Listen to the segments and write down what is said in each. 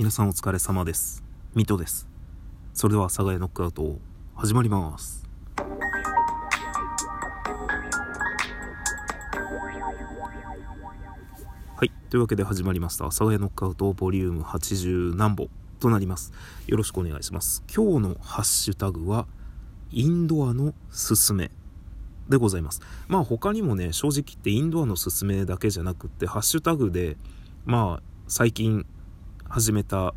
皆さんお疲れ様です。ミトです。それでは佐賀屋ノックアウト始まります。はい。というわけで始まりました。佐賀屋ノックアウトボリューム80何本となります。よろしくお願いします。今日のハッシュタグはインドアのすすめでございます。まあ他にもね正直言ってインドアのすすめだけじゃなくってハッシュタグでまあ最近始めた、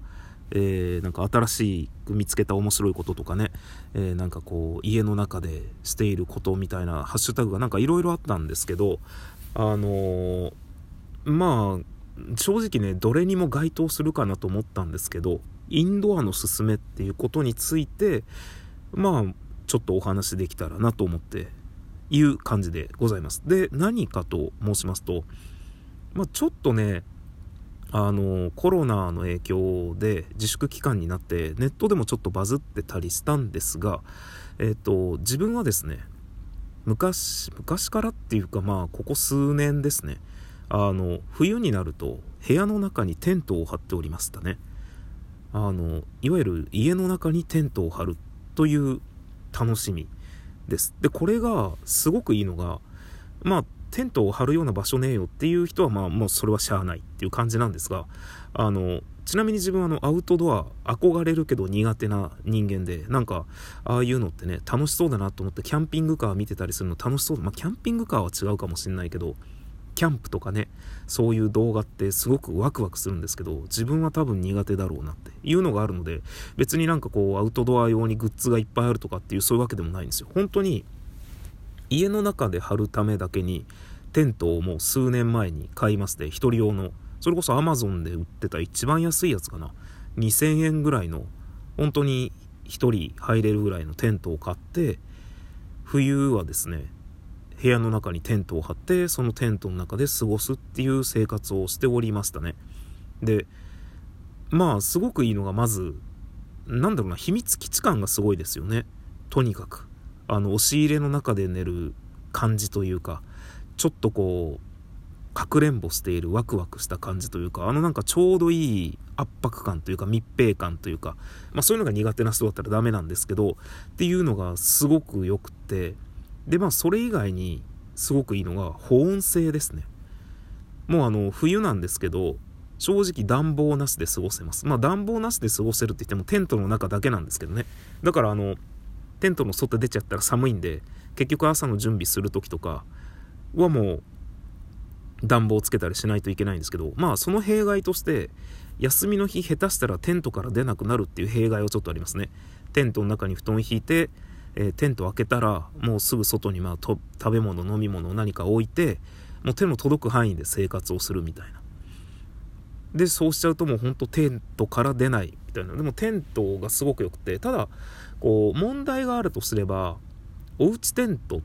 えー、なんか新しく見つけた面白いこととかね、えー、なんかこう家の中でしていることみたいなハッシュタグがなんかいろいろあったんですけどあのー、まあ正直ねどれにも該当するかなと思ったんですけどインドアのすすめっていうことについてまあちょっとお話できたらなと思っていう感じでございます。で何かと申しますとまあ、ちょっとねあのコロナの影響で自粛期間になってネットでもちょっとバズってたりしたんですが、えっと、自分はですね昔昔からっていうかまあここ数年ですねあの冬になると部屋の中にテントを張っておりましたね。あのいわゆる家の中にテントを張るという楽しみです。でこれがすごくいいのがまあテントを張るような場所ねえよっていう人はまあもうそれはしゃあないっていう感じなんですがあのちなみに自分はあのアウトドア憧れるけど苦手な人間でなんかああいうのってね楽しそうだなと思ってキャンピングカー見てたりするの楽しそうまあキャンピングカーは違うかもしれないけどキャンプとかねそういう動画ってすごくワクワクするんですけど自分は多分苦手だろうなっていうのがあるので別になんかこうアウトドア用にグッズがいっぱいあるとかっていうそういうわけでもないんですよ。本当に家の中で貼るためだけにテントをもう数年前に買いまして1人用の。それこそ Amazon で売ってた一番安いやつかな。2000円ぐらいの本当に1人入れるぐらいのテントを買って冬はですね部屋の中にテントを張ってそのテントの中で過ごすっていう生活をしておりましたね。でまあすごくいいのがまずなんだろうな秘密基地感がすごいですよね。とにかく。あの押し入れの中で寝る感じというかちょっとこうかくれんぼしているワクワクした感じというかあのなんかちょうどいい圧迫感というか密閉感というか、まあ、そういうのが苦手な人だったらダメなんですけどっていうのがすごくよくてでまあそれ以外にすごくいいのが保温性ですね。もうあの冬なんですけど正直暖房なしで過ごせます。まあ暖房なしで過ごせるって言ってもテントの中だけなんですけどね。だからあのテントの外出ちゃったら寒いんで結局朝の準備する時とかはもう暖房つけたりしないといけないんですけどまあその弊害として休みの日下手したらテントから出なくなるっていう弊害はちょっとありますね。テントの中に布団引いて、えー、テント開けたらもうすぐ外にまあ食べ物飲み物を何か置いてもう手の届く範囲で生活をするみたいな。でそうしちゃうともうほんとテントから出ない。たいなでもテントがすごくよくてただこう問題があるとすればおうちテントっ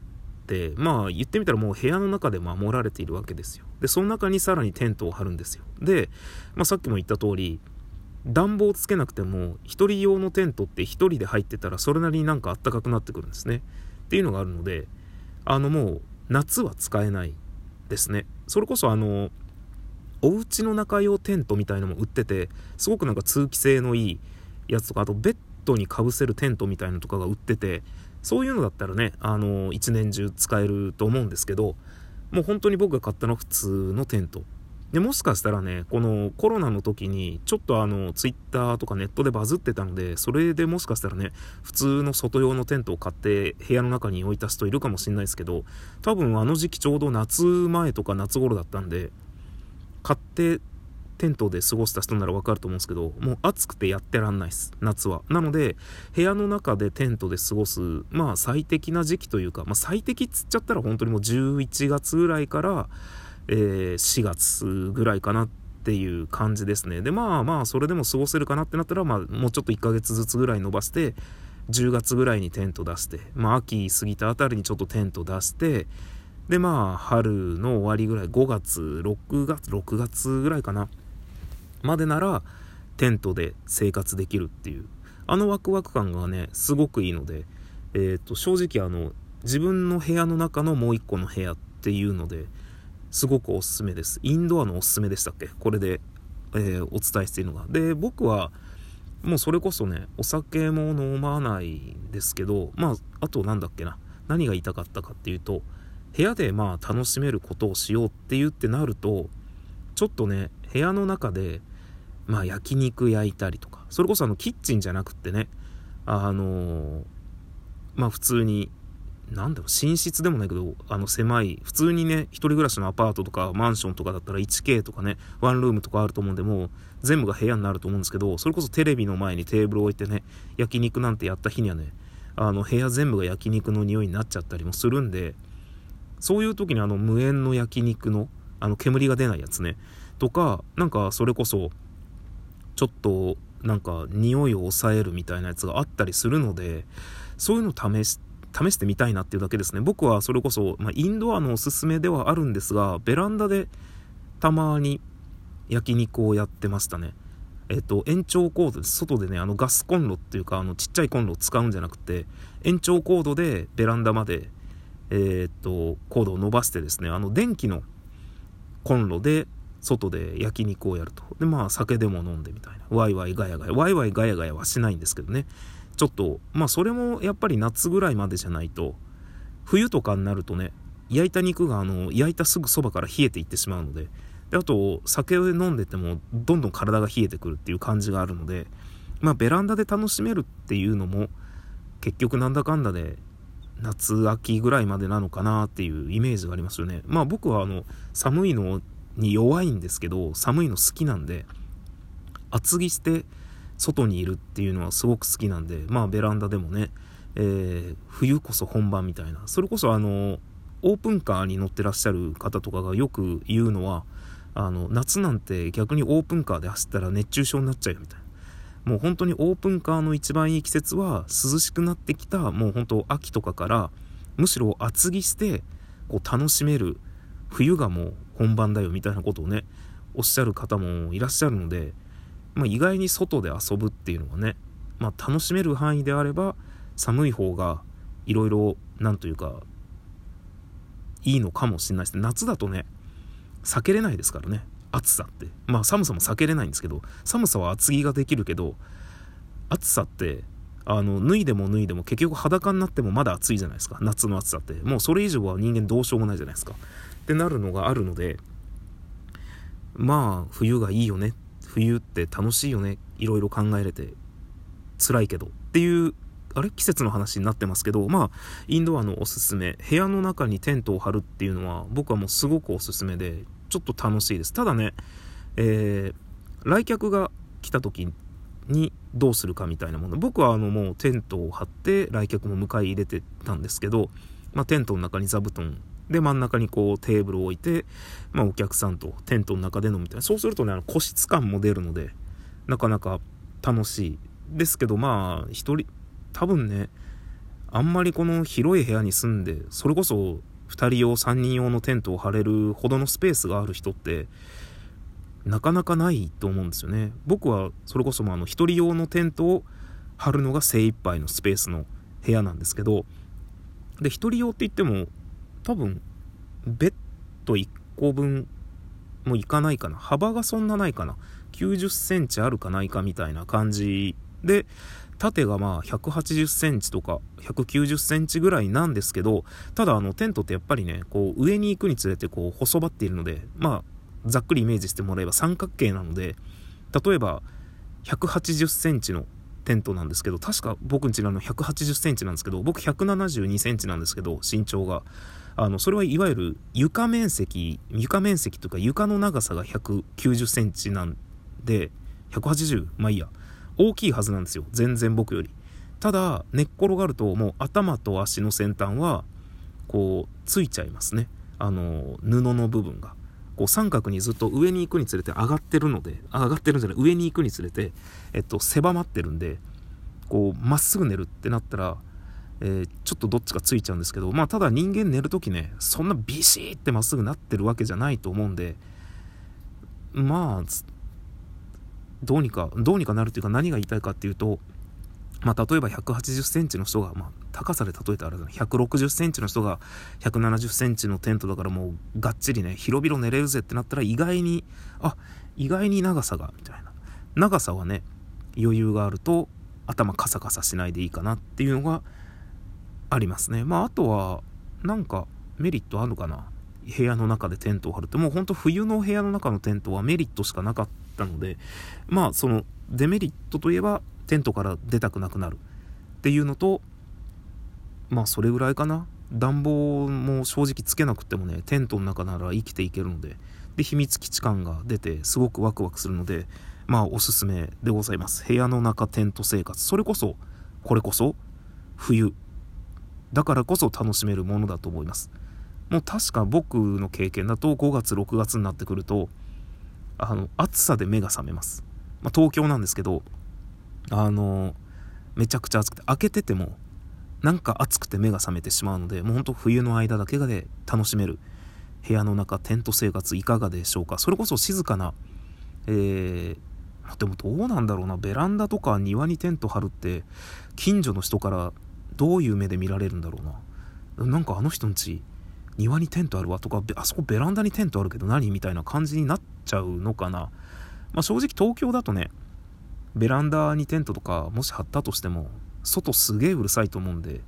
てまあ言ってみたらもう部屋の中で守られているわけですよ。でその中にさらにテントを張るんですよ。で、まあ、さっきも言った通り暖房つけなくても1人用のテントって1人で入ってたらそれなりになんかあったかくなってくるんですね。っていうのがあるのであのもう夏は使えないですね。それこそあのお家の中用テントみたいなのも売っててすごくなんか通気性のいいやつとかあとベッドにかぶせるテントみたいのとかが売っててそういうのだったらね、あの、一年中使えると思うんですけど、もう本当に僕が買ったのは普通のテント。で、もしかしたらね、このコロナの時に、ちょっとあの、ツイッターとかネットでバズってたので、それでもしかしたらね、普通の外用のテントを買って部屋の中に置いた人いるかもしれないですけど、多分あの時期ちょうど夏前とか夏頃だったんで、買ってテントで過ごした人ならわかると思うんですけど、もう暑くてやってらんないです、夏は。なので、部屋の中でテントで過ごす、まあ最適な時期というか、まあ最適っつっちゃったら本当にもう11月ぐらいから、えー、4月ぐらいかなっていう感じですね。で、まあまあ、それでも過ごせるかなってなったら、まあもうちょっと1ヶ月ずつぐらい伸ばして、10月ぐらいにテント出して、まあ秋過ぎたあたりにちょっとテント出して、でまあ春の終わりぐらい5月6月6月ぐらいかな。までならテントで生活できるっていう。あのワクワク感がねすごくいいので、えーと、正直あの自分の部屋の中のもう一個の部屋っていうのですごくおすすめです。インドアのおすすめでしたっけ？これでえー、お伝えしているのが。で、僕は、もうそれこそね、お酒も飲まないんですけど、まあ、あとなんだっけな、何が言いたかったかっていうと、部屋でまあ楽しめることをしようって言ってなると、ちょっとね、部屋の中で、まあ焼肉焼いたりとか、それこそあのキッチンじゃなくってね、あのー、まあ普通になんだろう、寝室でもないけど、あの狭い、普通にね、一人暮らしのアパートとかマンションとかだったら 1K とかね、ワンルームとかあると思うんで、もう全部が部屋になると思うんですけど、それこそテレビの前にテーブル置いてね、焼肉なんてやった日にはね、あの部屋全部が焼肉の匂いになっちゃったりもするんで、そういう時にあの無煙の焼肉の、あの煙が出ないやつね、とか、なんかそれこそ、ちょっとなんか匂いを抑えるみたいなやつがあったりするので、そういうの試して、試してみたいなっていうだけですね。僕はそれこそ、まあ、インドアのおすすめではあるんですが、ベランダでたまに焼肉をやってましたね。えっと、延長コード外でね、あのガスコンロっていうか、あのちっちゃいコンロを使うんじゃなくて、延長コードでベランダまで、えー、っと、コードを伸ばしてですね、あの電気のコンロで外で焼肉をやると。で、まあ酒でも飲んでみたいな。ワイワイガヤガヤ。ワイワイガヤガヤはしないんですけどね。ちょっと、まあそれもやっぱり夏ぐらいまでじゃないと、冬とかになるとね、焼いた肉があの、焼いたすぐそばから冷えていってしまうので、であと、酒を飲んでても、どんどん体が冷えてくるっていう感じがあるので、まあベランダで楽しめるっていうのも、結局なんだかんだで、夏秋ぐらいまでなのかなっていうイメージがありますよね。まあ僕はあの、寒いのに弱いんですけど、寒いの好きなんで、厚着して外にいるっていうのはすごく好きなんで、まあベランダでもね、えー、冬こそ本番みたいな、それこそあの、オープンカーに乗ってらっしゃる方とかがよく言うのは、あの、夏なんて逆にオープンカーで走ったら熱中症になっちゃうよみたいな。もう本当にオープンカーの一番いい季節は涼しくなってきた、もう本当秋とかから、むしろ厚着して、こう楽しめる冬がもう本番だよみたいなことをね、おっしゃる方もいらっしゃるので、まあ、意外に外で遊ぶっていうのがね、まあ、楽しめる範囲であれば寒い方がいろいろなんというかいいのかもしれないです夏だとね避けれないですからね。暑さって。まあ寒さも避けれないんですけど寒さは厚着ができるけど暑さってあの脱いでも脱いでも結局裸になってもまだ暑いじゃないですか。夏の暑さって。もうそれ以上は人間どうしようもないじゃないですか。ってなるのがあるのでまあ冬がいいよね。冬って楽しいよね。いろいろ考えれて辛いけど。っていうあれ？季節の話になってますけどまあインドアのおすすめ。部屋の中にテントを張るっていうのは僕はもうすごくおすすめでちょっと楽しいですただねえー、来客が来た時にどうするかみたいなもの僕はあのもうテントを張って来客も迎え入れてたんですけど、まあ、テントの中に座布団で、真ん中にこうテーブルを置いて、まあお客さんとテントの中で飲むみたいな。そうするとね、あの個室感も出るので、なかなか楽しい。ですけど、まあ、一人、多分ね、あんまりこの広い部屋に住んで、それこそ2人用、3人用のテントを張れるほどのスペースがある人って、なかなかないと思うんですよね。僕はそれこそもあの1人用のテントを張るのが精一杯のスペースの部屋なんですけど、で、1人用って言っても、多分、ベッド1個分もいかないかな。幅がそんなないかな。90センチあるかないかみたいな感じで、縦がまあ180センチとか190センチぐらいなんですけど、ただあのテントってやっぱりね、こう上に行くにつれてこう細ばっているので、まあざっくりイメージしてもらえば三角形なので、例えば180センチのテントなんですけど、確か僕んちの180センチなんですけど、僕172センチなんですけど、身長が。あの、それはいわゆる床面積、床面積とか床の長さが190センチなんで、180? まあいいや。大きいはずなんですよ。全然僕より。ただ、寝っ転がるともう頭と足の先端は、こう、ついちゃいますね。あの、布の部分が。こう三角にずっと上に行くにつれて上がってるので、上がってるんじゃない、上に行くにつれて、えっと、狭まってるんで、こう、まっすぐ寝るってなったら、えー、ちょっとどっちかついちゃうんですけど、まあ、ただ人間寝るときね、そんなビシーってまっすぐなってるわけじゃないと思うんで、まあ、どうにか、どうにかなるっていうか何が言いたいかっていうと、まあ、例えば180センチの人が、まあ、高さで例えたらあれだ160センチの人が170センチのテントだからもうがっちりね広々寝れるぜってなったら意外にあ意外に長さがみたいな。長さはね余裕があると頭カサカサしないでいいかなっていうのがありますね。まああとはなんかメリットあるのかな。部屋の中でテントを張るって。もうほんと冬の部屋の中のテントはメリットしかなかったのでまあそのデメリットといえばテントから出たくなくなるっていうのとまあそれぐらいかな。暖房も正直つけなくてもねテントの中なら生きていけるのでで秘密基地感が出てすごくワクワクするのでまあおすすめでございます。部屋の中テント生活。それこそこれこそ冬。だからこそ楽しめるものだと思います。もう確か僕の経験だと5月6月になってくるとあの暑さで目が覚めます、まあ、東京なんですけどあのめちゃくちゃ暑くて開けててもなんか暑くて目が覚めてしまうのでもうほんと冬の間だけがで楽しめる。部屋の中テント生活いかがでしょうか。それこそ静かなえー、でもどうなんだろうな。ベランダとか庭にテント張るって近所の人からどういう目で見られるんだろうな。なんかあの人んち庭にテントあるわとかあそこベランダにテントあるけど何？みたいな感じになっちゃうのかな。まあ正直東京だとねベランダにテントとかもし張ったとしても外すげえうるさいと思うんで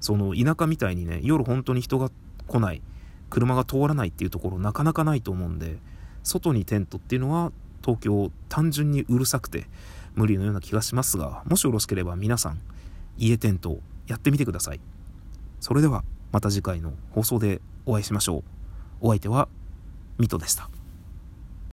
その田舎みたいにね夜本当に人が来ない車が通らないっていうところなかなかないと思うんで外にテントっていうのは東京単純にうるさくて無理のような気がしますがもしよろしければ皆さん家テントやってみてください。それではまた次回の放送でお会いしましょう。お相手はミトでした。